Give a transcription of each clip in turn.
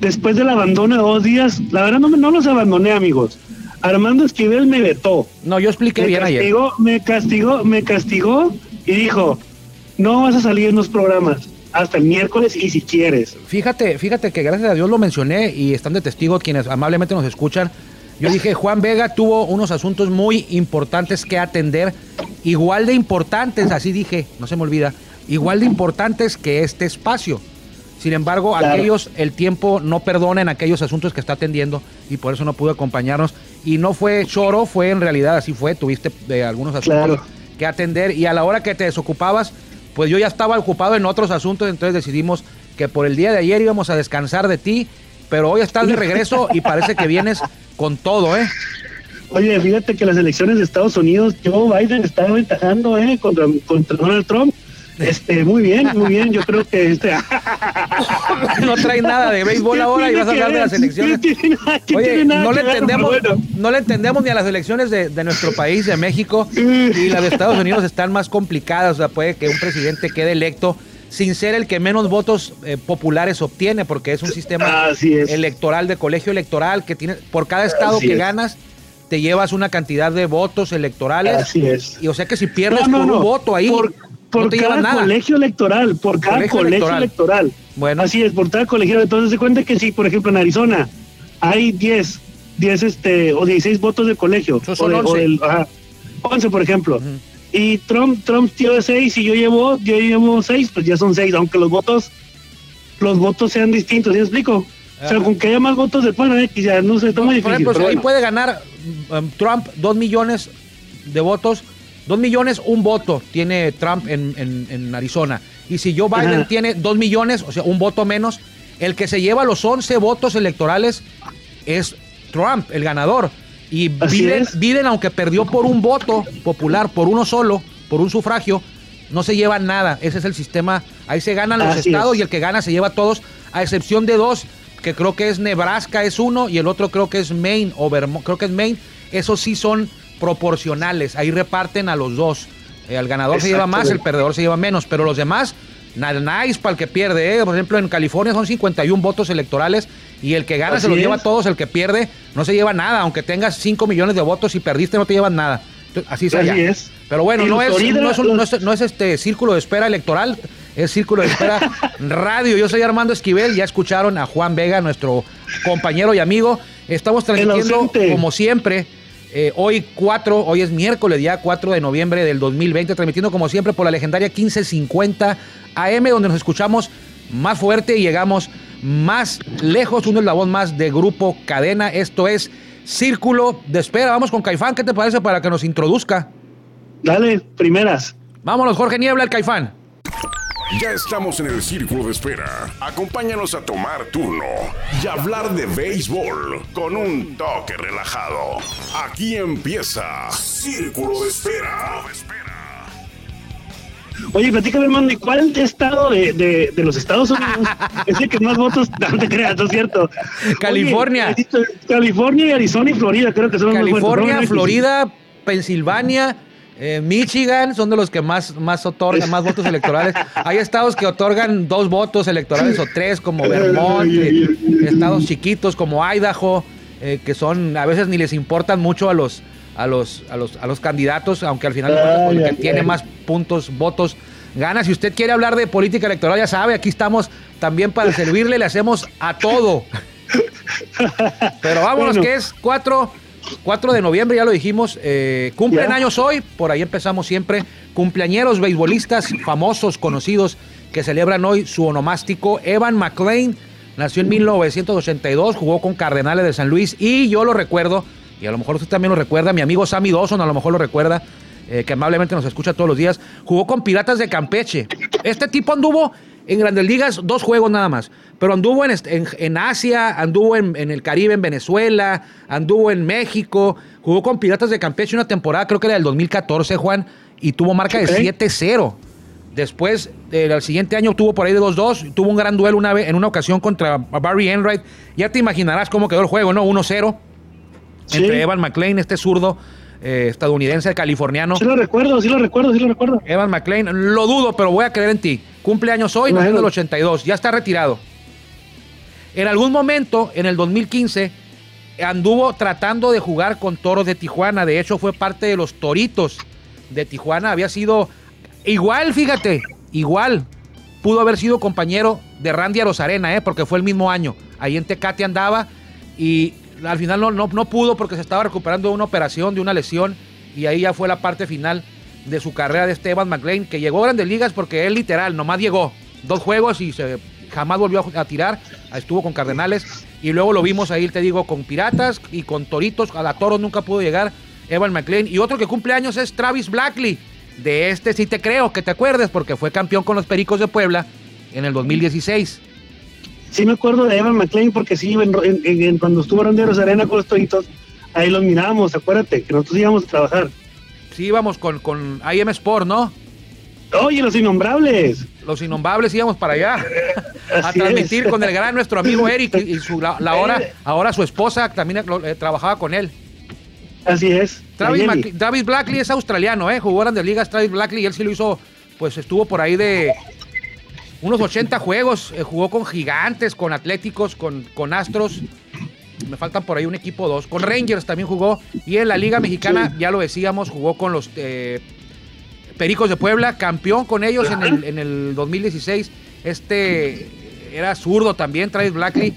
después del abandono de dos días, la verdad no, me- no los abandoné, amigos. Armando Esquivel me vetó. No, yo expliqué Me bien ayer. castigó, me castigó, me castigó y dijo, no vas a salir en los programas hasta el miércoles y si quieres. Fíjate, fíjate que gracias a Dios lo mencioné y están de testigo quienes amablemente nos escuchan. Yo dije, Juan Vega tuvo unos asuntos muy importantes que atender, igual de importantes, así dije, no se me olvida, igual de importantes que este espacio. Sin embargo, Claro. aquellos, el tiempo no perdona en aquellos asuntos que está atendiendo y por eso no pudo acompañarnos. Y no fue choro, fue en realidad así fue, tuviste eh, algunos asuntos Claro. que atender y a la hora que te desocupabas, pues yo ya estaba ocupado en otros asuntos, entonces decidimos que por el día de ayer íbamos a descansar de ti, pero hoy estás de regreso y parece que vienes con todo, ¿eh? Oye, fíjate que las elecciones de Estados Unidos, Joe Biden está aventajando eh, contra, contra Donald Trump. Este, muy bien, muy bien. Yo creo que este. No traes nada de béisbol ahora y vas a hablar de las elecciones. ¿Qué tiene nada- qué Oye, no le entendemos, no le entendemos ni a las elecciones de, de nuestro país, de México, y las de Estados Unidos están más complicadas. O sea, puede que un presidente quede electo sin ser el que menos votos eh, populares obtiene, porque es un sistema es. electoral de colegio electoral que tiene por cada estado Así que es. ganas te llevas una cantidad de votos electorales. Así es. Y o sea que si pierdes No, no, por no. un voto ahí, Por, por no te cada nada. colegio electoral, por cada Colegio colegio, electoral. electoral. Bueno. Así es, por cada colegio. Entonces se cuenta que si, por ejemplo, en Arizona hay 10, 10 este, o 16 votos de colegio. Son o de- o 11. del- ajá, 11, por ejemplo. Ujú. Y Trump, Trump dio 6 y yo llevo, yo llevo 6, pues ya son 6, aunque los votos, los votos sean distintos, ¿sí me explico? O sea, Ajá. con que haya más votos del pueblo X, ya no está muy Por difícil. ejemplo, pero ahí bueno. puede ganar um, Trump dos millones de votos. Dos millones, un voto tiene Trump en, en- en Arizona. Y si Joe Biden Ajá. tiene dos millones, o sea, un voto menos, el que se lleva los 11 votos electorales es Trump, el ganador. Y Biden. Biden, aunque perdió por un voto popular, por uno solo, por un sufragio, no se lleva nada. Ese es el sistema. Ahí se ganan los Así estados es. y el que gana se lleva todos, a excepción de dos, que creo que es Nebraska es uno y el otro creo que es Maine o Vermont, creo que es Maine. Esos sí son proporcionales. Ahí reparten a los dos. Eh, el ganador se lleva más, el perdedor se lleva menos, pero los demás, nada nice para el que pierde. ¿eh? Por ejemplo, en California son 51 votos electorales y el que gana se los lleva es. todos, el que pierde no se lleva nada. Aunque tengas 5 millones de votos y perdiste, no te llevas nada. Así es Así allá. es. Pero bueno, En no es, Florida, no, es un- no es- no es este círculo de espera electoral, es círculo de espera radio. Yo soy Armando Esquivel, ya escucharon a Juan Vega, nuestro compañero y amigo. Estamos transmitiendo como siempre. Eh, hoy 4, hoy es miércoles ya 4 de noviembre del 2020, transmitiendo como siempre por la legendaria 1550 AM, donde nos escuchamos más fuerte y llegamos más lejos. Uno es la voz más de Grupo Cadena. Esto es Círculo de Espera. Vamos con Caifán, ¿qué te parece para que nos introduzca? Dale, primeras. Vámonos, Jorge Niebla, el Caifán. Ya estamos en el círculo de espera. Acompáñanos a tomar turno y hablar de béisbol con un toque relajado. Aquí empieza Círculo de Espera. Oye, platícame, hermano, ¿y cuál estado de, de, de los Estados Unidos es el que más votos no te creas, no es cierto? California. Oye, California, Arizona y Florida, creo que son los más fuertes, California, ¿no? Florida, Pensilvania, eh, Michigan son de los que más, más otorgan, más votos electorales. Hay estados que otorgan dos votos electorales o tres, como Vermont, eh, estados chiquitos como Idaho, eh, que son, a veces ni les importan mucho a los, a los, a los, a los candidatos, aunque al final de cuentas, pues, el Ay, que ay, tiene ay. más puntos, votos, gana. Si usted quiere hablar de política electoral, ya sabe, aquí estamos también para servirle, le hacemos a todo. Pero vámonos, Bueno. que es 4, 4 de noviembre, ya lo dijimos. eh, cumplen años hoy, por ahí empezamos siempre. Cumpleañeros, beisbolistas famosos, conocidos, que celebran hoy su onomástico. Evan McLean nació en 1982, jugó con Cardenales de San Luis y yo lo recuerdo, y a lo mejor usted también lo recuerda, mi amigo Sammy Dawson a lo mejor lo recuerda. eh, que amablemente nos escucha todos los días, jugó con Piratas de Campeche. Este tipo anduvo en Grandes Ligas dos juegos nada más, pero anduvo en, est- en- en Asia, anduvo en, en el Caribe, en Venezuela, anduvo en México, jugó con Piratas de Campeche una temporada, creo que era del 2014, Juan, y tuvo marca de Ok. 7-0. Después, eh, el siguiente año tuvo por ahí de 2-2, tuvo un gran duelo una vez, en una ocasión contra Barry Enright. Ya te imaginarás cómo quedó el juego, ¿no? 1-0 Sí. entre Evan McLean, este zurdo eh, estadounidense, californiano. Sí lo recuerdo, sí lo recuerdo, sí lo recuerdo. Evan McLean, lo dudo, pero voy a creer en ti. Cumpleaños hoy, nació en el 82, ya está retirado. En algún momento, en el 2015, anduvo tratando de jugar con Toros de Tijuana. De hecho, fue parte de los Toritos de Tijuana. Había sido igual, fíjate, igual. Pudo haber sido compañero de Randy Arozarena, ¿eh? porque fue el mismo año. Ahí en Tecate andaba y al final no, no, no pudo porque se estaba recuperando de una operación, de una lesión. Y ahí ya fue la parte final de su carrera de Esteban McLean, que llegó a grandes ligas porque él literal, nomás llegó. Dos juegos y se jamás volvió a tirar, estuvo con Cardenales y luego lo vimos ahí, te digo, con Piratas y con Toritos, a la Toro nunca pudo llegar, Evan McLean y otro que cumple años es Travis Blackley, de este sí te creo que te acuerdes porque fue campeón con los Pericos de Puebla en el 2016. Sí me acuerdo de Evan McLean porque sí, cuando estuvo Ronderos Arena con los Toritos, ahí los mirábamos, acuérdate, que nosotros íbamos a trabajar. Sí, íbamos con, con IM Sport, ¿no? Oye, los innombrables. Los innombrables íbamos para allá a transmitir con el gran nuestro amigo Eric y, su, la, hora, ahora su esposa también eh, trabajaba con él. Así es. Travis, Blackley es australiano, ¿eh? Jugó grandes ligas Travis Blackley y él sí lo hizo, pues estuvo por ahí de unos 80 juegos, eh, jugó con gigantes, con atléticos, con, con astros. Me faltan por ahí un equipo dos. Con Rangers también jugó. Y en la Liga Mexicana, ya lo decíamos, jugó con los eh, Pericos de Puebla, campeón con ellos en el, en el 2016. Este era zurdo también, Travis Blackley,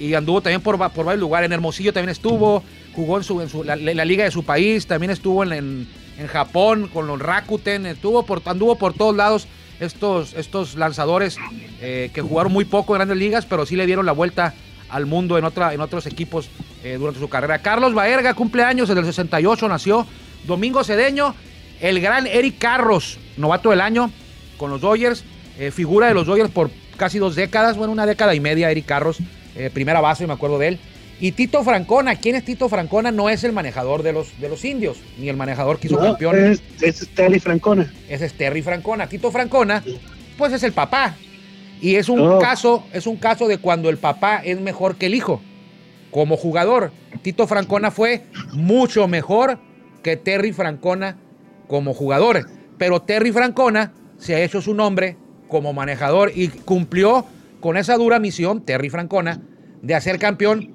y anduvo también por, por varios lugares. En Hermosillo también estuvo, jugó en, su, en su la, liga de su país, también estuvo en, en, Japón con los Rakuten, estuvo por, anduvo por todos lados estos, estos lanzadores eh, que jugaron muy poco en grandes ligas, pero sí le dieron la vuelta al mundo en, otra, en otros equipos eh, durante su carrera. Carlos Baerga, cumpleaños, en el 68 nació. Domingo Cedeño, el gran Eric Carros, novato del año con los Dodgers, eh, figura de los Dodgers por casi dos décadas, bueno, una década y media, Eric Carros, eh, primera base, me acuerdo de él. Y Tito Francona, ¿quién es Tito Francona? No es el manejador de los, de los indios, ni el manejador que hizo campeón. Es, es Terry Francona. Ese es Terry Francona. Tito Francona, pues es el papá. Y es un oh. caso, es un caso de cuando el papá es mejor que el hijo. Como jugador, Tito Francona fue mucho mejor que Terry Francona como jugador. Pero Terry Francona se ha hecho su nombre como manejador y cumplió con esa dura misión, Terry Francona, de hacer campeón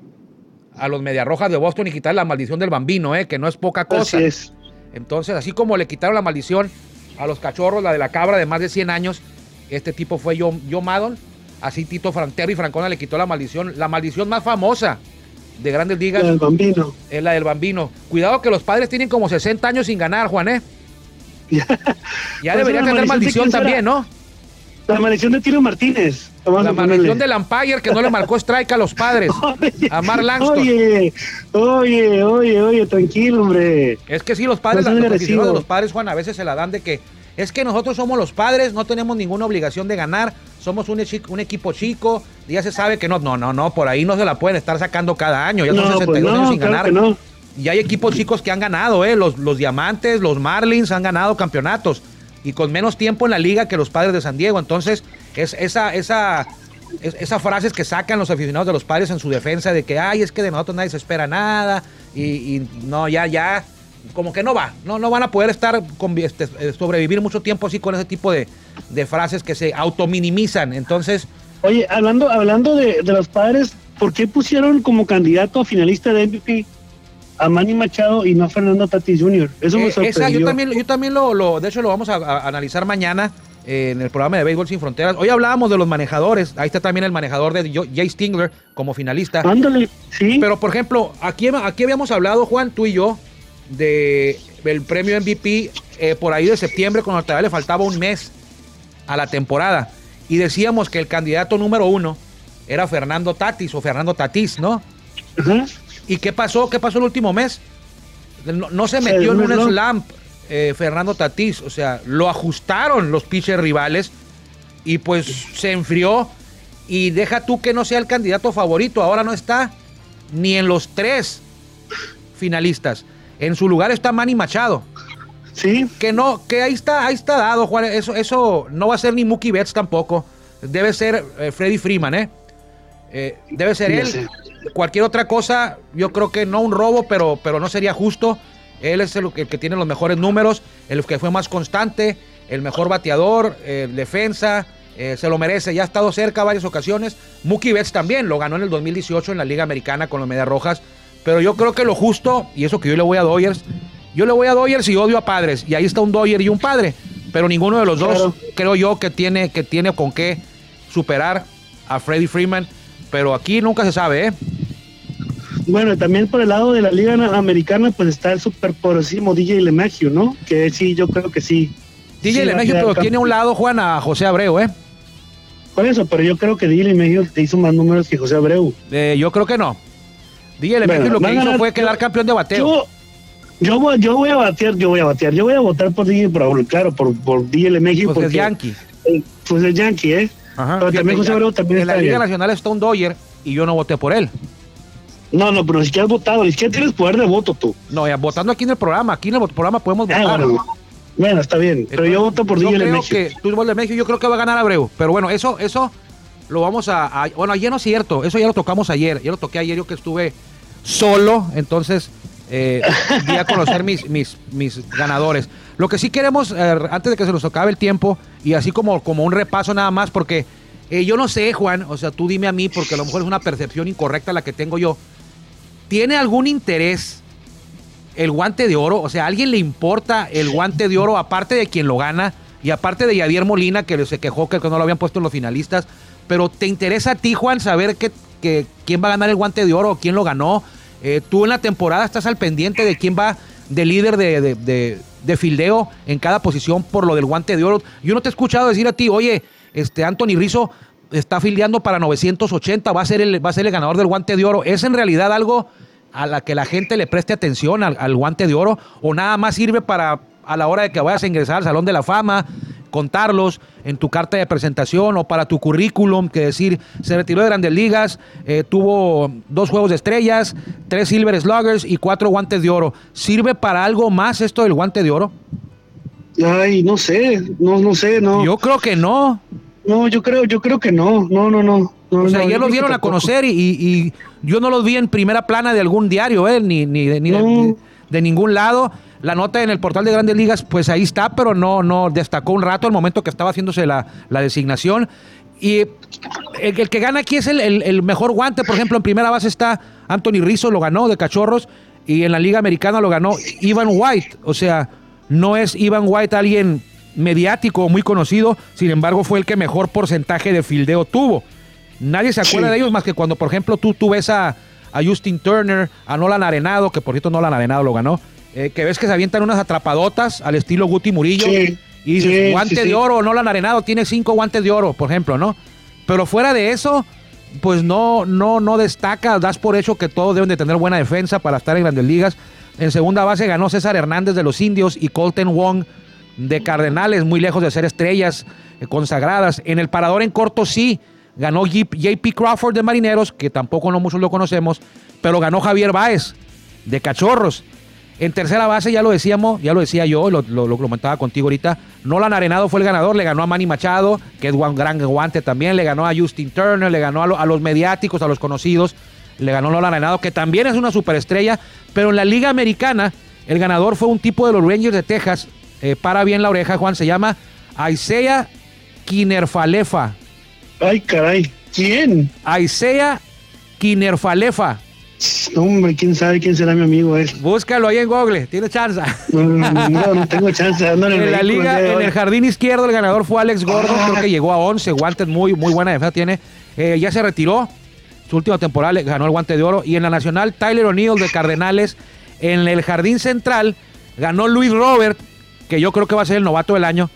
a los Mediarrojas de Boston y quitar la maldición del bambino, ¿eh? que no es poca cosa. Así es. Entonces, así como le quitaron la maldición a los cachorros, la de la cabra de más de 100 años, este tipo fue Joe, Joe Maddon, así Tito Fran Terry Francona le quitó la maldición, la maldición más famosa de grandes ligas. La del bambino. Es la del bambino. Cuidado que los padres tienen como 60 años sin ganar, Juan, ¿eh? ya debería pues tener maldición también, ¿no? La maldición de Tiro Martínez. La maldición del Empire que no le marcó strike a los padres. a Mar Langston. Oye, oye, oye, oye, tranquilo, hombre. Es que sí, los padres, los, de los padres, Juan, a veces se la dan de que es que nosotros somos los padres, no tenemos ninguna obligación de ganar, somos un, un equipo chico, ya se sabe que no, no, no, no, por ahí no se la pueden estar sacando cada año, ya son 62 pues años sin ganar. Y hay equipos chicos que han ganado, ¿eh? Los, los Diamantes, los Marlins han ganado campeonatos y con menos tiempo en la liga que los padres de San Diego. Entonces, es esa, esa, esas frases que sacan los aficionados de los padres en su defensa de que, ay, es que de nosotros nadie se espera nada y, no, ya, ya, como que no va, no, no van a poder estar, con, este, eh, sobrevivir mucho tiempo así con ese tipo de, de frases que se autominimizan. Entonces... Oye, hablando, hablando de, de los padres, ¿por qué pusieron como candidato a finalista de MVP a Manny Machado y no a Fernando Tatis Jr. Eso me sorprendió. Eh, esa, yo también, yo también lo, de hecho lo vamos a, analizar mañana eh, en el programa de Béisbol Sin Fronteras. Hoy hablábamos de los manejadores, ahí está también el manejador de Jay Stingler como finalista. Ándale, sí. Pero por ejemplo, aquí, aquí habíamos hablado, Juan, tú y yo, de el premio MVP eh, por ahí de septiembre, cuando todavía le faltaba un mes a la temporada. Y decíamos que el candidato número uno era Fernando Tatis o Fernando Tatis, ¿no? ¿Y qué pasó? ¿Qué pasó el último mes? No, se metió en un slamp eh, Fernando Tatís. O sea, lo ajustaron los pitchers rivales y pues se enfrió. Y deja tú que no sea el candidato favorito. Ahora no está ni en los tres finalistas. En su lugar está Manny Machado. Sí. Que no, que ahí está, ahí está dado, Juan. Eso, eso no va a ser ni Mookie Betts tampoco. Debe ser eh, Freddy Freeman, ¿eh? eh debe ser él cualquier otra cosa, yo creo que no un robo, pero, pero no sería justo. Él es el, que tiene los mejores números, el que fue más constante, el mejor bateador, defensa, eh, se lo merece, ya ha estado cerca varias ocasiones. Mookie Betts también lo ganó en el 2018 en la Liga Americana con los Medias Rojas. Pero yo creo que lo justo, y eso que yo le voy a Dodgers, yo le voy a Dodgers y odio a padres. Y ahí está un Dodger y un padre. Pero ninguno de los dos creo yo que tiene, que tiene con qué superar a Freddie Freeman. Pero aquí nunca se sabe, ¿eh? Bueno, también por el lado de la Liga Americana, pues está el superpoderosísimo DJ LeMahieu, ¿no? Que sí, yo creo que sí. DJ LeMahieu, pero tiene a un lado, Juan, a José Abreu, ¿eh? Por eso, pero yo creo que DJ LeMahieu te hizo más números que José Abreu. Eh, yo creo que no. DJ LeMahieu lo que hizo fue quedar campeón de bateo. Yo, yo, voy, yo voy a batear, yo voy a batear. Yo voy a votar por DJ, por, claro, por, por DJ LeMahieu. Pues es Yankee. Eh, pues es Yankee, ¿eh? Ajá. Pero también José Abreu también En la está Liga bien. Nacional está un Dodger y yo no voté por él. No, no, pero ni siquiera has votado, ni siquiera tienes poder de voto tú. No, ya votando aquí en el programa, aquí en el programa podemos Ah, votar. bueno, bueno, está bien, pero yo voto por DJ LeMahieu. que tú votas de México, yo creo que va a ganar Abreu, pero bueno, eso eso lo vamos a, bueno, ayer no es cierto, eso ya lo tocamos ayer, ya lo toqué ayer yo que estuve solo, entonces eh, di a conocer mis, mis, mis ganadores. Lo que sí queremos, eh, antes de que se nos acabe el tiempo, y así como, como un repaso nada más, porque eh, yo no sé, Juan, o sea, tú dime a mí, porque a lo mejor es una percepción incorrecta la que tengo yo. ¿Tiene algún interés el guante de oro? O sea, ¿a alguien le importa el guante de oro aparte de quien lo gana y aparte de Javier Molina que se quejó que no lo habían puesto en los finalistas? Pero ¿te interesa a ti, Juan, saber que, que- quién va a ganar el guante de oro o quién lo ganó? Eh, tú en la temporada estás al pendiente de quién va de líder de, de, de- de fildeo en cada posición por lo del guante de oro. Yo no te he escuchado decir a ti, oye, este Anthony Rizzo está fildeando para 980, va a ser el, va a ser el ganador del guante de oro. ¿Es en realidad algo a la que la gente le preste atención al, al guante de oro o nada más sirve para a la hora de que vayas a ingresar al Salón de la Fama, contarlos en tu carta de presentación o para tu currículum, que decir, se retiró de grandes ligas, eh, tuvo dos juegos de estrellas, tres Silver Sluggers y cuatro guantes de oro. ¿Sirve para algo más esto del guante de oro? Ay, no sé, no, no sé, no. Yo creo que no. No, yo creo, yo creo que no, no, no, no. no O sea, no, yo los dieron a conocer y, y yo no los vi en primera plana de algún diario, ¿eh? ni, ni, de, ni de- No. de- de ningún lado. La nota en el portal de Grandes Ligas, pues ahí está, pero no, no destacó un rato al momento que estaba haciéndose la, la designación. Y el, el que gana aquí es el, el- el mejor guante. Por ejemplo, en primera base está Anthony Rizzo, lo ganó de Cachorros. Y en la Liga Americana lo ganó Ivan White. O sea, no es Ivan White alguien mediático o muy conocido. Sin embargo, fue el que mejor porcentaje de fildeo tuvo. Nadie se acuerda Sí. de ellos más que cuando, por ejemplo, tú, tú ves a, a Justin Turner, a Nolan Arenado, que por cierto Nolan Arenado lo ganó, eh, que ves que se avientan unas atrapadotas al estilo Guti Murillo. Sí, y dices, sí, guante sí, de oro, Nolan Arenado tiene cinco guantes de oro, por ejemplo, ¿no? Pero fuera de eso, pues no, no, no destaca, das por hecho que todos deben de tener buena defensa para estar en grandes ligas. En segunda base ganó César Hernández de los Indios y Colton Wong de Cardenales, muy lejos de ser estrellas eh, consagradas. En el parador en corto sí, ganó JP Crawford de Marineros, que tampoco no muchos lo conocemos, pero ganó Javier Báez de Cachorros. En tercera base, ya lo decíamos, ya lo decía yo, lo, lo, lo comentaba contigo ahorita. Nolan Arenado fue el ganador, le ganó a Manny Machado, que es un gran guante también, le ganó a Justin Turner, le ganó a, lo- a los mediáticos, a los conocidos, le ganó Nolan Arenado, que también es una superestrella, pero en la Liga Americana, el ganador fue un tipo de los Rangers de Texas, eh, para bien la oreja, Juan, se llama Isaiah Kinerfalefa. Ay, caray. ¿Quién? Isaiah Kinerfalefa. Hombre, quién sabe quién será mi amigo él. Búscalo ahí en Google, tiene chance. No, no, tengo chance en, la liga, en el jardín izquierdo, el ganador fue Alex Gordon, creo que llegó a 11 guantes, muy, muy buena defensa tiene. Eh, ya se retiró, su última temporada le ganó el guante de oro. Y en la nacional, Tyler O'Neill de Cardenales. En el jardín central, ganó Luis Robert, que yo creo que va a ser el novato del año.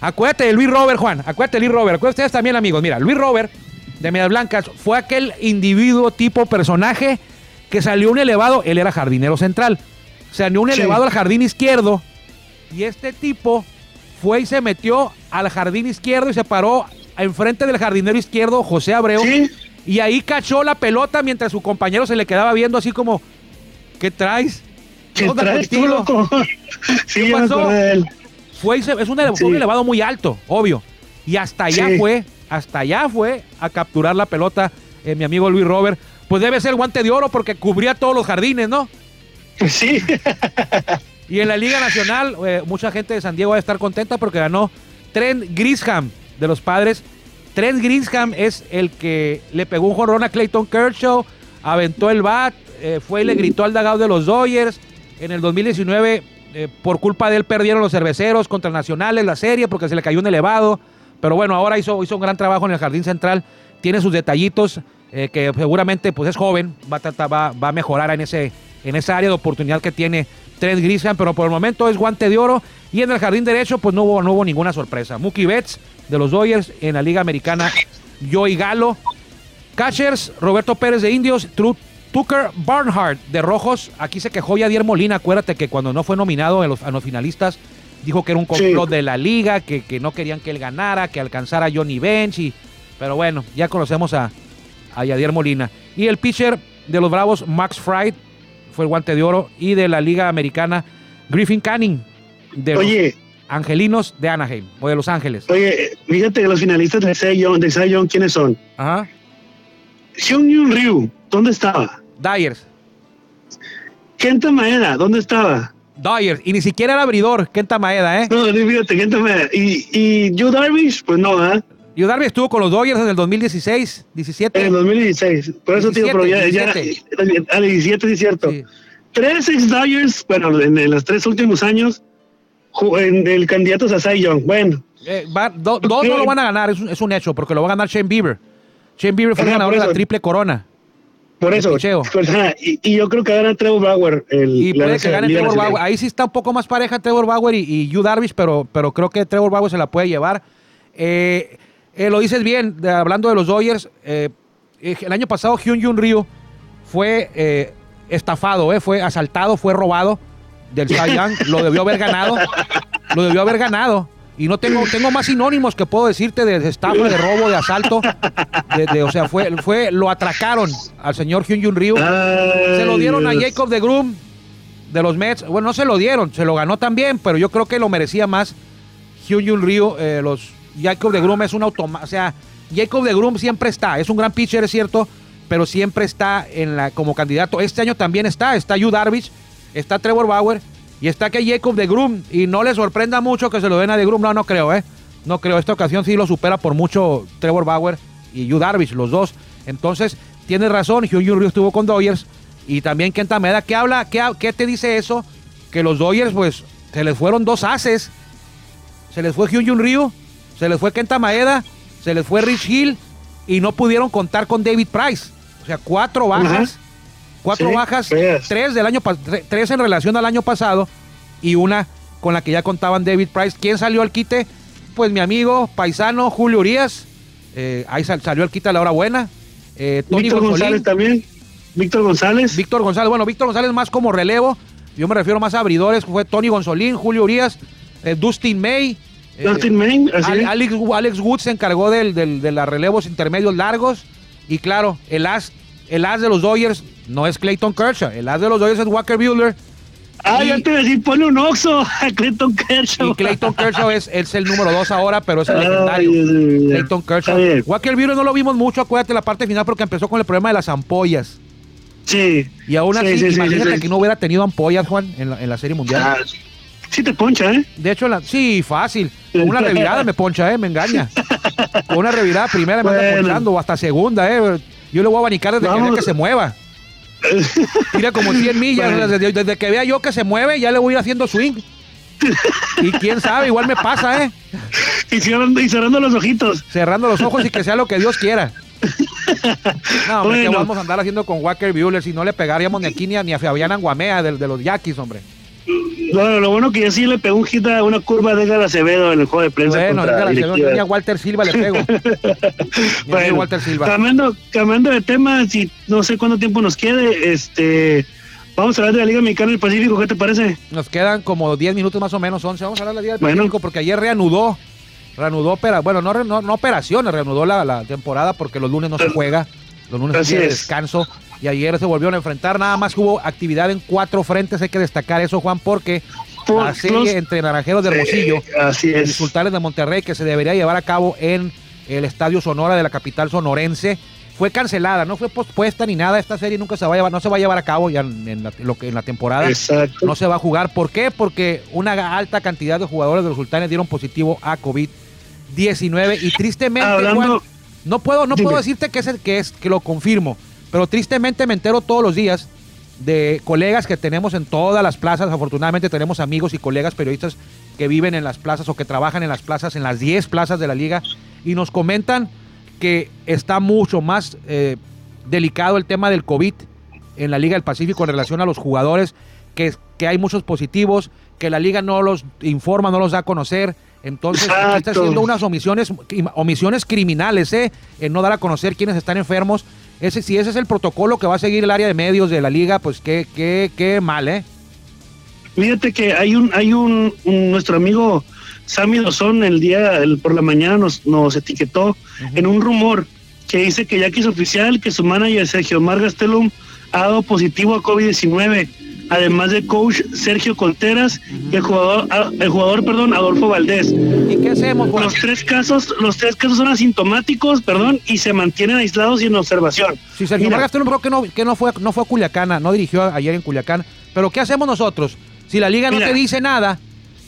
Acuérdate de Luis Robert, Juan, acuérdate de Luis Robert. Acuérdate ustedes también, amigos. Mira, Luis Robert, de Medias Blancas, fue aquel individuo tipo personaje que salió un elevado, él era jardinero central, salió un Sí. elevado al jardín izquierdo y este tipo fue y se metió al jardín izquierdo y se paró enfrente del jardinero izquierdo, José Abreu, Sí. y ahí cachó la pelota mientras su compañero se le quedaba viendo así como, ¿qué traes? ¿Qué traes tú, contigo?" loco? sí, ¿Qué pasó? él. Fue y se- es un, ele- fue un elevado muy alto, obvio. Y hasta allá fue, hasta allá fue a capturar la pelota eh, mi amigo Luis Robert. Pues debe ser guante de oro porque cubría todos los jardines, ¿no? Sí. Y en la Liga Nacional, eh, mucha gente de San Diego va a estar contenta porque ganó Trent Grisham de los padres. Trent Grisham es el que le pegó un jorrón a Clayton Kershaw, aventó el bat, eh, fue y le gritó al dagado de los Dodgers. En el 2019, eh, por culpa de él, perdieron los cerveceros contra Nacionales la serie porque se le cayó un elevado. Pero bueno, ahora hizo, hizo un gran trabajo en el Jardín Central. Tiene sus detallitos eh, que seguramente pues es joven, va a, va, va a mejorar en, ese, en esa área de oportunidad que tiene Trent Grisham, pero por el momento es guante de oro. Y en el jardín derecho, pues no hubo, no hubo ninguna sorpresa. Mookie Betts de los Dodgers en la Liga Americana, Joey Galo. Catchers, Roberto Pérez de Indios, Tucker Barnhart de Rojos. Aquí se quejó Yadier Molina. Acuérdate que cuando no fue nominado a los, a los finalistas, dijo que era un complot de la liga, que, que, no querían que él ganara, que alcanzara Johnny Bench. Y, pero bueno, ya conocemos a, a Yadier Molina. Y el pitcher de los Bravos, Max Fried, fue el guante de oro. Y de la Liga Americana, Griffin Canning, de Oye. los Angelinos de Anaheim, o de Los Ángeles. Oye, fíjate que los finalistas de Cy Young, de Cy Young, ¿quiénes son? Ajá. Hyun Ryu, ¿dónde estaba? Dyers. Kenta Maeda, ¿dónde estaba? Dyers. Y ni siquiera era abridor, Kenta Maeda, ¿eh? No, fíjate, Kenta Maeda. ¿Y, y Joe Darvish? Pues no, ¿ah? Yu Darvish estuvo con los Dodgers en el 2016, 17. En el 2016. Por eso, 17, tío, pero ya, ya, 17. al 17, sí es cierto. Sí. Tres ex Dodgers, bueno, en, en los tres últimos años, en, el candidatos a Cy Young. Bueno, Eh, va- do- dos no lo van a ganar, es un, es un hecho, porque lo va a ganar Shane Bieber. Shane Bieber fue el ganador de la triple corona. Por eso. pues, y, y yo creo que gana Trevor Bauer. El, Y puede que gane Trevor. Bauer. Ahí sí está un poco más pareja Trevor Bauer y, y Yu Darvish, pero, pero creo que Trevor Bauer se la puede llevar. Eh, eh, lo dices bien, de- hablando de los Dodgers. eh, el año pasado Hyun Jun Ryu fue estafado, fue asaltado, fue robado del Cy Young. lo debió haber ganado. Lo debió haber ganado. Y no tengo, tengo más sinónimos que puedo decirte de estafa, de robo, de asalto. De, de- o sea, fue, fue, lo atracaron al señor Hyun Jun Ryu. Ay, Se lo dieron a. Jacob de Groom de los Mets. Bueno, no se lo dieron, se lo ganó también, pero yo creo que lo merecía más Hyun Jun Ryu. eh, los Jacob de Groom es un automa, o sea, Jacob de Groom siempre está, es un gran pitcher, es cierto, pero siempre está en la como candidato. Este año también está, está Yu Darvish, está Trevor Bauer y está que Jacob de Groom y no le sorprenda mucho que se lo den a de Groom, no, no creo, eh. No creo, esta ocasión sí lo supera por mucho Trevor Bauer y Yu Darvish, los dos. Entonces, tienes razón, Hyun Ryu estuvo con Dodgers y también Kenta Maeda, ¿qué habla? ¿Qué, qué te dice eso? Que los Dodgers, pues, se les fueron dos haces. Se les fue Hyun Ryu, se les fue Kenta Maeda, se les fue Rich Hill y no pudieron contar con David Price. O sea, cuatro bajas. Cuatro Sí, bajas, tres del año tres en relación al año pasado y una con la que ya contaban David Price. ¿Quién salió al quite? Pues mi amigo paisano Julio Urias. Eh, ahí sal- salió al quite a la hora buena. Eh, Tony Víctor González. González también. Víctor González. Víctor González, bueno, Víctor González más como relevo. Yo me refiero más a abridores. Fue Tony Gonzolín, Julio Urias, eh, Dustin May. eh, Dustin Main, así Al- es. Alex, Alex Wood se encargó del, del- de los relevos intermedios largos. Y claro, el as, el as de los Dodgers no es Clayton Kershaw. El as de los Dodgers es Walker Buehler. Ah, y- ya te iba a decir, ponle un oxo a Clayton Kershaw. Y Clayton Kershaw es, es el número dos ahora, pero es el legendario. Clayton Kershaw. Walker Buehler no lo vimos mucho, acuérdate la parte final porque empezó con el problema de las ampollas. Sí. Y aún Sí, así, sí, sí, imagínate sí, que no hubiera tenido ampollas, Juan, en la, en la Serie Mundial. Ah, sí te poncha, ¿eh? De hecho, la- sí, fácil. Con una revirada me poncha, ¿eh? Me engaña. Con una revirada primera me anda ponchando, o hasta segunda, ¿eh? Yo le voy a abanicar desde Vamos. que se mueva. Tira como 100 millas. Desde, desde que vea yo que se mueve, ya le voy a ir haciendo swing. Y quién sabe, igual me pasa, ¿eh? Y cerrando, y cerrando los ojitos. Cerrando los ojos y que sea lo que Dios quiera. No, hombre, ¿qué Bueno. vamos a andar haciendo con Walker Buehler si no le pegaríamos ni a, ni a Fabián Anguamea de, de los Yaquis, hombre? Bueno, lo bueno que yo sí le pegó un hit a una curva de Edgar Acevedo en el juego de prensa Bueno, Acevedo, ni a Walter Silva le pego. Bueno, Walter Silva. Cambiando, cambiando de tema, si no sé cuánto tiempo nos quede, este, vamos a hablar de la Liga Mexicana del Pacífico, ¿qué te parece? Nos quedan como 10 minutos más o menos, 11. Vamos a hablar de la Liga del Bueno. Pacífico porque ayer reanudó, reanudó, opera, bueno, no, no, no operaciones, reanudó la, la temporada porque los lunes no se juega, los lunes es. descanso y ayer se volvieron a enfrentar, nada más hubo actividad en cuatro frentes, hay que destacar eso, Juan, porque Por la serie los- entre Naranjeros de Hermosillo Eh, así y es. Sultanes de Monterrey, que se debería llevar a cabo en el Estadio Sonora de la capital sonorense, fue cancelada, no fue pospuesta ni nada, esta serie nunca se va a llevar, no se va a llevar a cabo ya en, la, lo que, en la temporada. Exacto. No se va a jugar. ¿Por qué? Porque una alta cantidad de jugadores de los sultanes dieron positivo a COVID-19. 19 y tristemente Hablando- Juan, no puedo no Dime. puedo decirte que es el que es que lo confirmo, pero tristemente me entero todos los días de colegas que tenemos en todas las plazas, afortunadamente tenemos amigos y colegas periodistas que viven en las plazas o que trabajan en las plazas, en las 10 plazas de la liga y nos comentan que está mucho más eh, delicado el tema del COVID en la Liga del Pacífico en relación a los jugadores, que, que hay muchos positivos, que la liga no los informa, no los da a conocer. Entonces, está haciendo unas omisiones, omisiones criminales, ¿eh? En no dar a conocer quiénes están enfermos. Ese, si ese es el protocolo que va a seguir el área de medios de la liga, pues qué, qué, qué mal, ¿eh? Fíjate que hay un, hay un, un- nuestro amigo Sammy Dozón el día, el, por la mañana nos, nos etiquetó en un rumor que dice que ya que es oficial que su manager Sergio Mar Gastelum ha dado positivo a COVID-19, además de coach Sergio Conteras y el jugador, ah, el jugador, perdón, Adolfo Valdés. ¿Y qué hacemos? Juan? Los tres casos, los tres casos son asintomáticos, perdón, y se mantienen aislados y en observación. Si Sergio Vargas Telum creo que no, que no fue, no fue a Culiacán, no dirigió ayer en Culiacán. Pero ¿qué hacemos nosotros? Si la liga no Mira. te dice nada,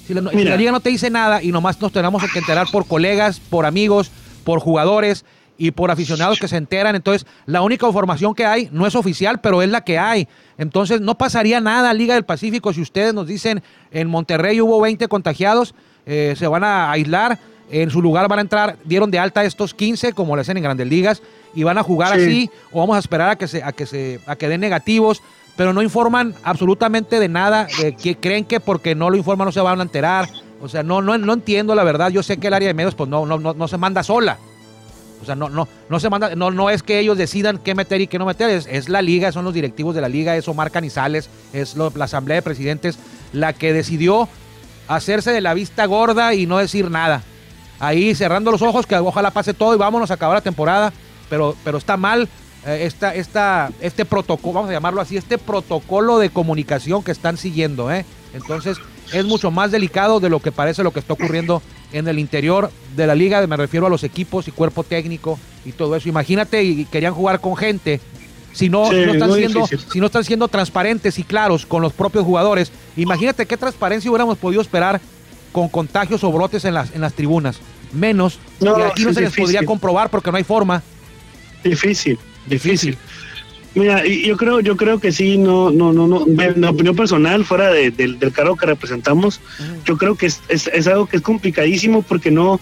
si la, si Mira. la liga no te dice nada y nomás nos tenemos que enterar por colegas, por amigos, por jugadores y por aficionados que se enteran, entonces la única información que hay no es oficial, pero es la que hay. Entonces no pasaría nada Liga del Pacífico si ustedes nos dicen en Monterrey hubo 20 contagiados, eh, se van a aislar, en su lugar van a entrar, dieron de alta estos 15 como lo hacen en Grandes Ligas y van a jugar Sí. así o vamos a esperar a que se a que se a que den negativos, pero no informan absolutamente de nada, de que creen que porque no lo informan no se van a enterar. O sea, no no no entiendo la verdad. Yo sé que el área de medios pues no no no, no se manda sola. O sea, no, no, no se manda, no, no es que ellos decidan qué meter y qué no meter, es, la liga, son los directivos de la liga, es Omar Canizales, es la asamblea de presidentes la que decidió hacerse de la vista gorda y no decir nada. Ahí cerrando los ojos, que ojalá pase todo y vámonos a acabar la temporada, pero, pero está mal eh, esta, esta, este protocolo, vamos a llamarlo así, este protocolo de comunicación que están siguiendo, ¿eh? Entonces, es mucho más delicado de lo que parece lo que está ocurriendo en el interior de la liga, me refiero a los equipos y cuerpo técnico y todo eso. Imagínate, y querían jugar con gente. Si no, Sí, si no están siendo, difícil. si no están siendo transparentes y claros con los propios jugadores, imagínate qué transparencia hubiéramos podido esperar con contagios o brotes en las, en las tribunas. Menos, No, y aquí no se les podría comprobar porque no hay forma. Difícil, difícil. Mira, yo creo, yo creo que sí, no, no, no, no. En la opinión personal, fuera de- del, del cargo que representamos, yo creo que es, es, es algo que es complicadísimo porque no,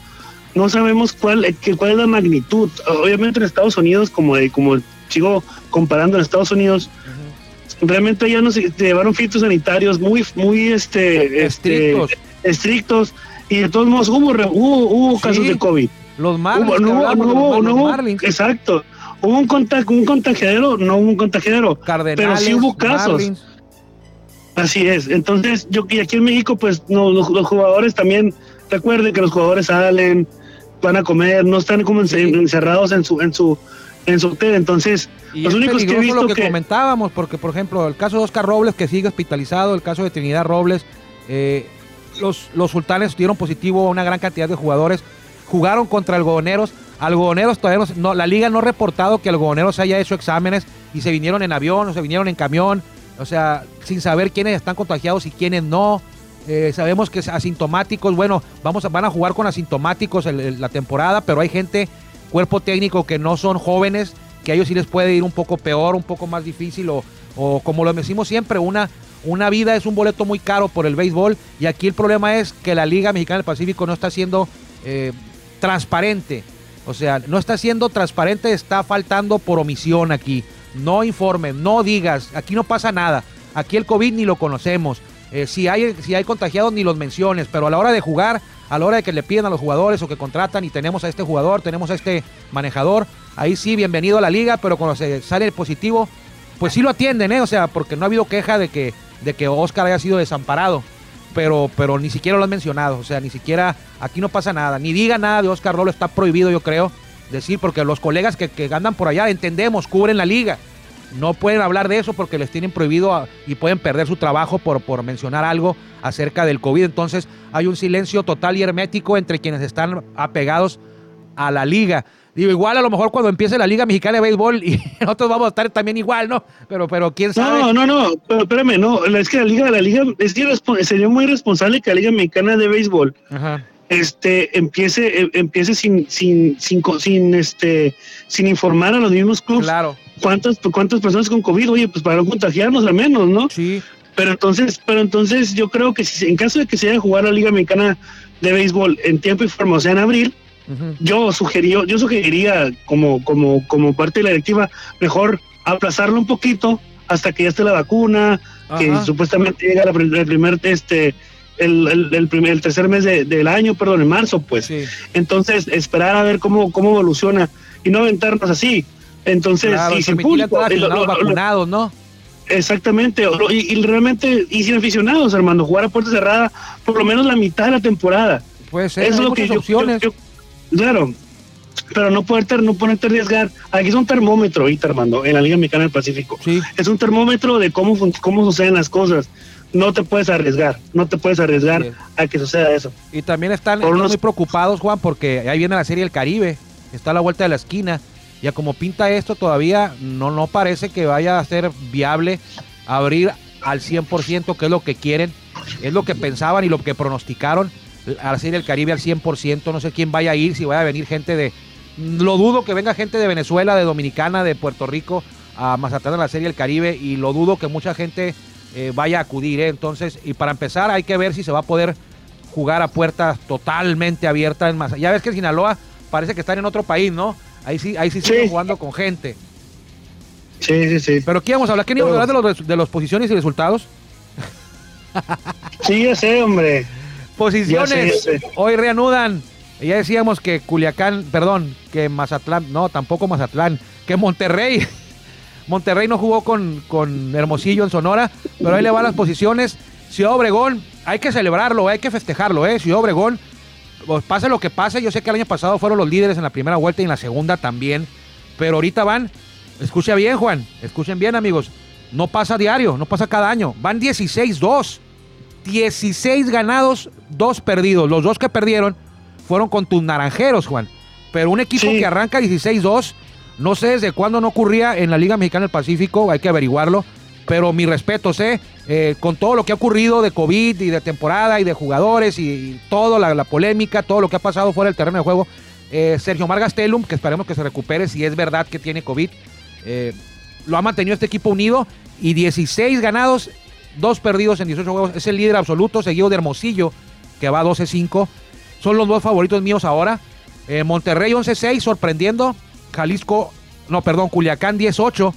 no sabemos cuál, eh, que, cuál es la magnitud. Obviamente en Estados Unidos, como, de- como sigo comparando en Estados Unidos, realmente ya no se se llevaron filtros sanitarios muy, muy este, este, Estrictos. estrictos, y de todos modos hubo, hubo, hubo casos Sí. de COVID. Los Marlins, Hubo- no, hubo- no los no Marlins, exacto. Hubo un, contag un contagiadero, no hubo un contagiadero. Cardenales, pero sí hubo casos. Marlins. Así es. Entonces, yo y aquí en México, pues no, los, los jugadores también, recuerden que los jugadores salen, van a comer, no están como Sí. encerrados en su, en su, en su hotel. Entonces, Y los es únicos que he visto lo que, que, comentábamos, porque por ejemplo, el caso de Oscar Robles que sigue hospitalizado, el caso de Trinidad Robles, eh, los, los sultanes dieron positivo a una gran cantidad de jugadores, jugaron contra algodoneros, algodoneros todavía no, no- la liga no ha reportado que algodoneros haya hecho exámenes y se vinieron en avión o se vinieron en camión, o sea, sin saber quiénes están contagiados y quiénes no. Eh, sabemos que asintomáticos, bueno, vamos a, van a jugar con asintomáticos la temporada, pero hay gente, cuerpo técnico que no son jóvenes, que a ellos sí les puede ir un poco peor, un poco más difícil, o, o como lo decimos siempre, una, una vida es un boleto muy caro por el béisbol, y aquí el problema es que la Liga Mexicana del Pacífico no está siendo eh, transparente. O sea, no está siendo transparente, está faltando por omisión aquí. No informen, no digas, aquí no pasa nada. Aquí el COVID ni lo conocemos. Eh, si, hay, si hay contagiados ni los menciones, pero a la hora de jugar, a la hora de que le piden a los jugadores o que contratan y tenemos a este jugador, tenemos a este manejador, ahí sí, bienvenido a la liga, pero cuando se sale el positivo, pues sí lo atienden, ¿eh? O sea, porque no ha habido queja de que, de que Oscar haya sido desamparado. Pero, pero ni siquiera lo han mencionado, o sea, ni siquiera aquí no pasa nada, ni diga nada de Oscar Rolo, está prohibido, yo creo, decir, porque los colegas que, que andan por allá, entendemos, cubren la liga, no pueden hablar de eso porque les tienen prohibido a- y pueden perder su trabajo por, por mencionar algo acerca del COVID. Entonces hay un silencio total y hermético entre quienes están apegados a la liga. Digo, igual a lo mejor cuando empiece la Liga Mexicana de Béisbol y nosotros vamos a estar también igual, ¿no? Pero, pero quién sabe. no, no, no, pero espérame, no, es que la liga, la liga, es sería muy irresponsable que la Liga Mexicana de Béisbol Ajá. este empiece em, empiece sin sin sin sin este sin informar a los mismos clubes Claro. cuántas cuántas personas con covid oye pues para no contagiarnos al menos no Sí. pero entonces pero entonces yo creo que si en caso de que se vaya a jugar la liga mexicana de béisbol en tiempo y forma o sea en abril Yo sugería yo sugeriría como como como parte de la directiva mejor aplazarlo un poquito hasta que ya esté la vacuna que supuestamente llega la el primer este el, el, el primer- el tercer mes de- del año perdón en marzo pues Sí. entonces esperar a ver cómo cómo evoluciona y no aventarnos así entonces Claro, y sin público lo- vacunados, ¿no? Exactamente, y, y realmente, y sin aficionados, Armando, jugar a puerta cerrada por lo menos la mitad de la temporada. Puede ser, es hay lo que muchas opciones. yo- yo- claro, pero no ponerte, no ponerte a arriesgar. Aquí es un termómetro ahorita, Armando, en la Liga Mexicana del Pacífico. Sí. Es un termómetro de cómo, cómo suceden las cosas. No te puedes arriesgar, no te puedes arriesgar Bien. a que suceda eso. Y también están, están unos- muy preocupados, Juan, porque ahí viene la Serie del Caribe. Está a la vuelta de la esquina. Ya como pinta esto, todavía no, no parece que vaya a ser viable abrir al 100%, que es lo que quieren. Es lo que pensaban y lo que pronosticaron a la Serie del Caribe al 100%. No sé quién vaya a ir, si vaya a venir gente de... Lo dudo que venga gente de Venezuela, de Dominicana, de Puerto Rico a Mazatlán a la Serie del Caribe y lo dudo que mucha gente eh, vaya a acudir. ¿eh? Entonces, y para empezar hay que ver si se va a poder jugar a puertas totalmente abiertas en Mazatlán. Ya ves que Sinaloa parece que están en otro país, ¿no? Ahí sí, ahí sí, Sí. siguen jugando con gente. Sí, sí, sí. Pero aquí vamos a hablar, ¿qué íbamos a hablar de los, de los posiciones y resultados? Sí, ya sé, hombre. Posiciones. Hoy reanudan. Ya decíamos que Culiacán, perdón, que Mazatlán, no, tampoco Mazatlán, que Monterrey. Monterrey no jugó con, con Hermosillo en Sonora, pero ahí le van las posiciones. Ciudad Obregón, hay que celebrarlo, hay que festejarlo, ¿eh? Ciudad Obregón, pues pase lo que pase, yo sé que el año pasado fueron los líderes en la primera vuelta y en la segunda también, pero ahorita van, escucha bien Juan, escuchen bien amigos, no pasa diario, no pasa cada año, van 16-2. 16 ganados, 2 perdidos. Los dos que perdieron fueron con tus naranjeros, Juan. Pero un equipo Sí. que arranca 16-2, no sé desde cuándo no ocurría en la Liga Mexicana del Pacífico, hay que averiguarlo. Pero mi respeto, sé, eh, con todo lo que ha ocurrido de COVID y de temporada y de jugadores y, y todo, la, la polémica, todo lo que ha pasado fuera del terreno de juego, eh, Sergio Margastelum, que esperemos que se recupere si es verdad que tiene COVID, eh, lo ha mantenido este equipo unido y 16 ganados, dos perdidos en 18 juegos. Es el líder absoluto, seguido de Hermosillo, que va 12-5. Son los dos favoritos míos ahora. Eh, Monterrey 11-6, sorprendiendo. Jalisco, no, perdón, Culiacán 10-8.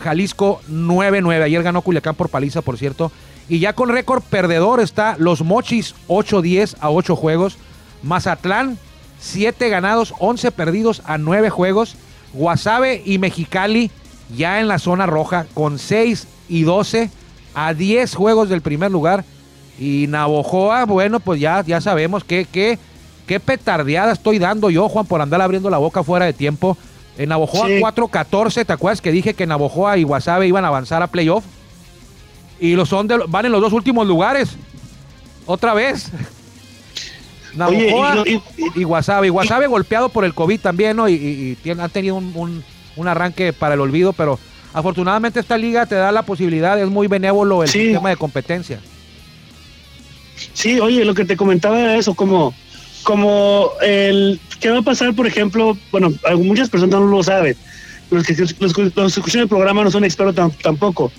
Jalisco 9-9. Ayer ganó Culiacán por paliza, por cierto. Y ya con récord perdedor está los Mochis 8-10 a 8 juegos. Mazatlán 7 ganados, 11 perdidos a 9 juegos. Guasave y Mexicali ya en la zona roja con 6 y 12 a 10 juegos del primer lugar. Y Navojoa, bueno, pues ya, ya sabemos que, que, qué petardeada estoy dando yo, Juan, por andar abriendo la boca fuera de tiempo. En Navojoa Sí. 4-14, ¿te acuerdas que dije que Navojoa y Guasave iban a avanzar a playoff? Y lo son de, van en los dos últimos lugares. Otra vez. Oye, Navojoa y- y- y Guasave. Y Guasave golpeado por el COVID también, ¿no? Y, han tenido un, un- un arranque para el olvido, pero afortunadamente esta liga te da la posibilidad, es muy benévolo el Sí. sistema de competencia. Sí, oye, lo que te comentaba era eso, como, como el, ¿qué va a pasar, por ejemplo? Bueno, muchas personas no lo saben, los que, los, que- los escuchan el programa no son expertos tam- tampoco.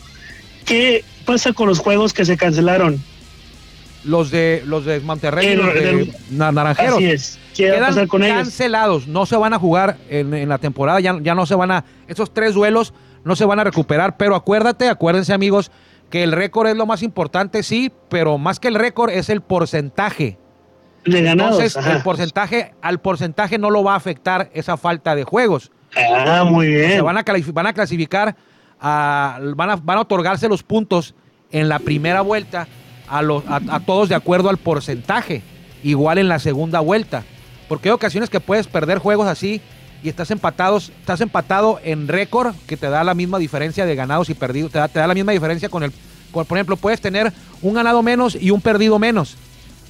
¿Qué pasa con los juegos que se cancelaron? Los de los de Monterrey, y Eh, los de Na- Naranjeros. Así es. ¿Qué va a pasar con ellos? cancelados, no se van a jugar en, en la temporada, ya, ya no se van a, esos tres duelos no se van a recuperar, pero acuérdate, acuérdense amigos, que el récord es lo más importante, sí, pero más que el récord es el porcentaje. De ganados. Entonces, ajá. el porcentaje, al porcentaje no lo va a afectar esa falta de juegos. Ah, muy bien. Se van a, calif- van a clasificar, a- van, a, van a otorgarse los puntos en la primera vuelta a, los, a, a todos de acuerdo al porcentaje, igual en la segunda vuelta. Porque hay ocasiones que puedes perder juegos así y estás empatados, estás empatado en récord, que te da la misma diferencia de ganados y perdidos, te da, te da la misma diferencia con el, con- por ejemplo, puedes tener un ganado menos y un perdido menos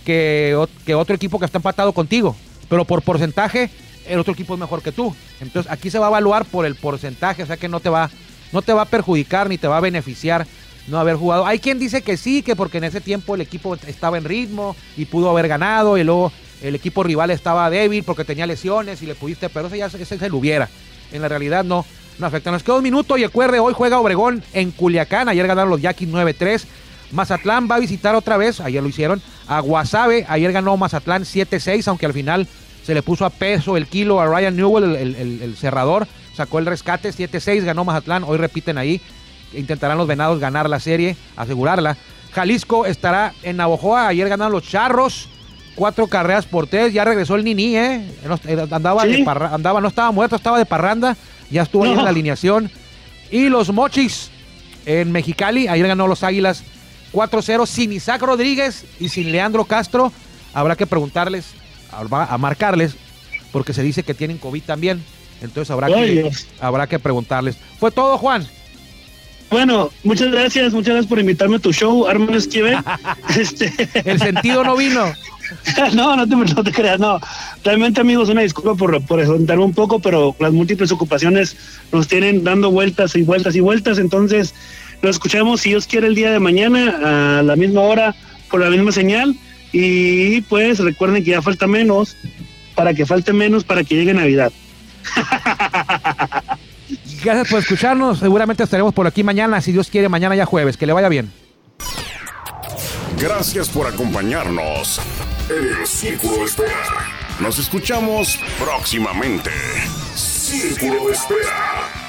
que, que otro equipo que está empatado contigo. Pero por porcentaje, el otro equipo es mejor que tú. Entonces aquí se va a evaluar por el porcentaje, o sea que no te va, no te va a perjudicar ni te va a beneficiar no haber jugado. Hay quien dice que sí, que porque en ese tiempo el equipo estaba en ritmo y pudo haber ganado y luego el equipo rival estaba débil porque tenía lesiones y le pudiste, pero ese ya ese se lo hubiera. En la realidad no, no afecta. Nos queda un minuto y acuerde, hoy juega Obregón en Culiacán, ayer ganaron los Yaquis 9-3. Mazatlán va a visitar otra vez, ayer lo hicieron, a Guasave, ayer ganó Mazatlán 7-6, aunque al final se le puso a peso el kilo a Ryan Newell, el, cerrador, sacó el rescate 7-6, ganó Mazatlán, hoy repiten ahí, intentarán los venados ganar la serie, asegurarla. Jalisco estará en Navojoa, ayer ganaron los Charros, cuatro carreras por tres, ya regresó el Nini, ¿eh? eh andaba, andaba, no estaba muerto, estaba de parranda, ya estuvo ahí en la alineación. Y los Mochis en Mexicali, ayer ganó los Águilas 4-0 sin Isaac Rodríguez y sin Leandro Castro. Habrá que preguntarles, a marcarles, porque se dice que tienen COVID también. Entonces habrá, que, habrá que preguntarles. Fue todo, Juan. Bueno, muchas gracias, muchas gracias por invitarme a tu show, Armando Esquivel. este... El sentido no vino. no, no te, no te, creas, no. Realmente, amigos, una disculpa por, por un poco, pero las múltiples ocupaciones nos tienen dando vueltas y vueltas y vueltas. Entonces, lo escuchamos, si Dios quiere, el día de mañana a la misma hora, por la misma señal. Y pues recuerden que ya falta menos, para que falte menos, para que llegue Navidad. Gracias por escucharnos. Seguramente estaremos por aquí mañana, si Dios quiere, mañana ya jueves. Que le vaya bien. Gracias por acompañarnos en el Círculo de Espera. Nos escuchamos próximamente. Círculo de Espera.